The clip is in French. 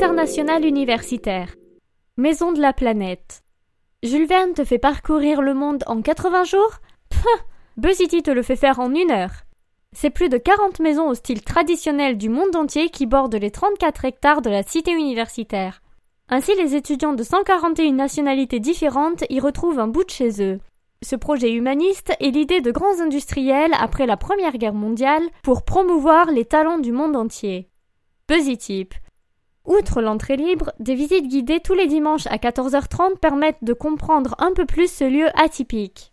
internationale universitaire. Maison de la planète. Jules Verne te fait parcourir le monde en 80 jours? Pfff BuzzCity te le fait faire en une heure. C'est plus de 40 maisons au style traditionnel du monde entier qui bordent les 34 hectares de la cité universitaire. Ainsi, les étudiants de 141 nationalités différentes y retrouvent un bout de chez eux. Ce projet humaniste est l'idée de grands industriels après la Première Guerre mondiale pour promouvoir les talents du monde entier. Outre l'entrée libre, des visites guidées tous les dimanches à 14h30 permettent de comprendre un peu plus ce lieu atypique.